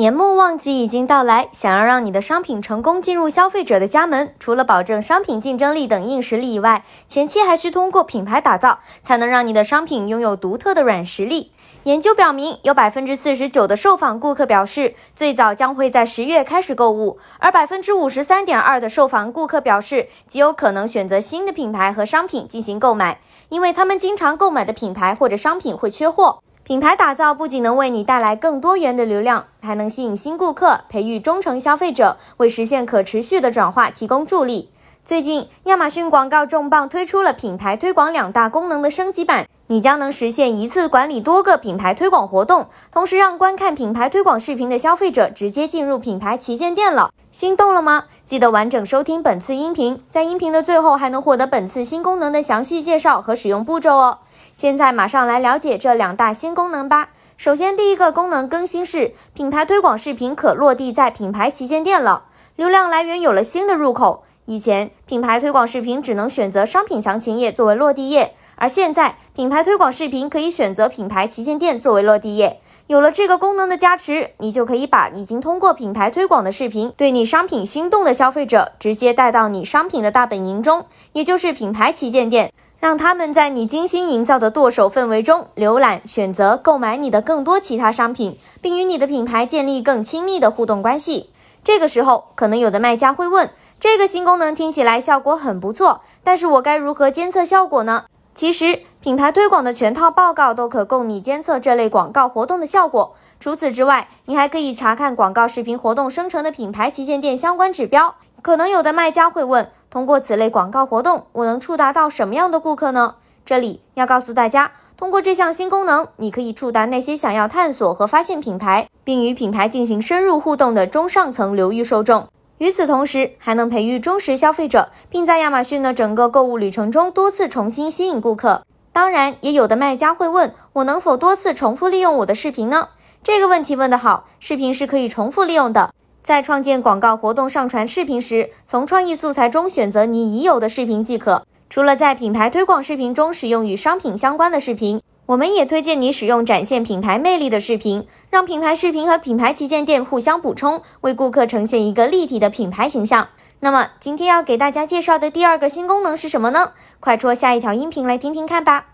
年末旺季已经到来，想要让你的商品成功进入消费者的家门，除了保证商品竞争力等硬实力以外，前期还需通过品牌打造，才能让你的商品拥有独特的软实力。研究表明，有百分之四十九的受访顾客表示，最早将会在十月开始购物，而百分之五十三点二的受访顾客表示，极有可能选择新的品牌和商品进行购买，因为他们经常购买的品牌或者商品会缺货。品牌打造不仅能为你带来更多元的流量，还能吸引新顾客，培育忠诚消费者，为实现可持续的转化提供助力。最近，亚马逊广告重磅推出了品牌推广两大功能的升级版，你将能实现一次管理多个品牌推广活动，同时让观看品牌推广视频的消费者直接进入品牌旗舰店了。心动了吗？记得完整收听本次音频，在音频的最后还能获得本次新功能的详细介绍和使用步骤哦。现在马上来了解这两大新功能吧。首先，第一个功能更新是品牌推广视频可落地在品牌旗舰店了，流量来源有了新的入口。以前品牌推广视频只能选择商品详情页作为落地页，而现在品牌推广视频可以选择品牌旗舰店作为落地页。有了这个功能的加持，你就可以把已经通过品牌推广的视频对你商品心动的消费者直接带到你商品的大本营中，也就是品牌旗舰店。让他们在你精心营造的剁手氛围中浏览、选择、购买你的更多其他商品，并与你的品牌建立更亲密的互动关系。这个时候，可能有的卖家会问：这个新功能听起来效果很不错，但是我该如何监测效果呢？其实，品牌推广的全套报告都可供你监测这类广告活动的效果。除此之外，你还可以查看广告视频活动生成的品牌旗舰店相关指标。可能有的卖家会问。通过此类广告活动，我能触达到什么样的顾客呢？这里要告诉大家，通过这项新功能，你可以触达那些想要探索和发现品牌，并与品牌进行深入互动的中上层流域受众。与此同时，还能培育忠实消费者，并在亚马逊的整个购物旅程中多次重新吸引顾客。当然，也有的卖家会问，我能否多次重复利用我的视频呢？这个问题问得好，视频是可以重复利用的。在创建广告活动上传视频时，从创意素材中选择你已有的视频即可。除了在品牌推广视频中使用与商品相关的视频，我们也推荐你使用展现品牌魅力的视频，让品牌视频和品牌旗舰店互相补充，为顾客呈现一个立体的品牌形象。那么，今天要给大家介绍的第二个新功能是什么呢？快戳下一条音频来听听看吧。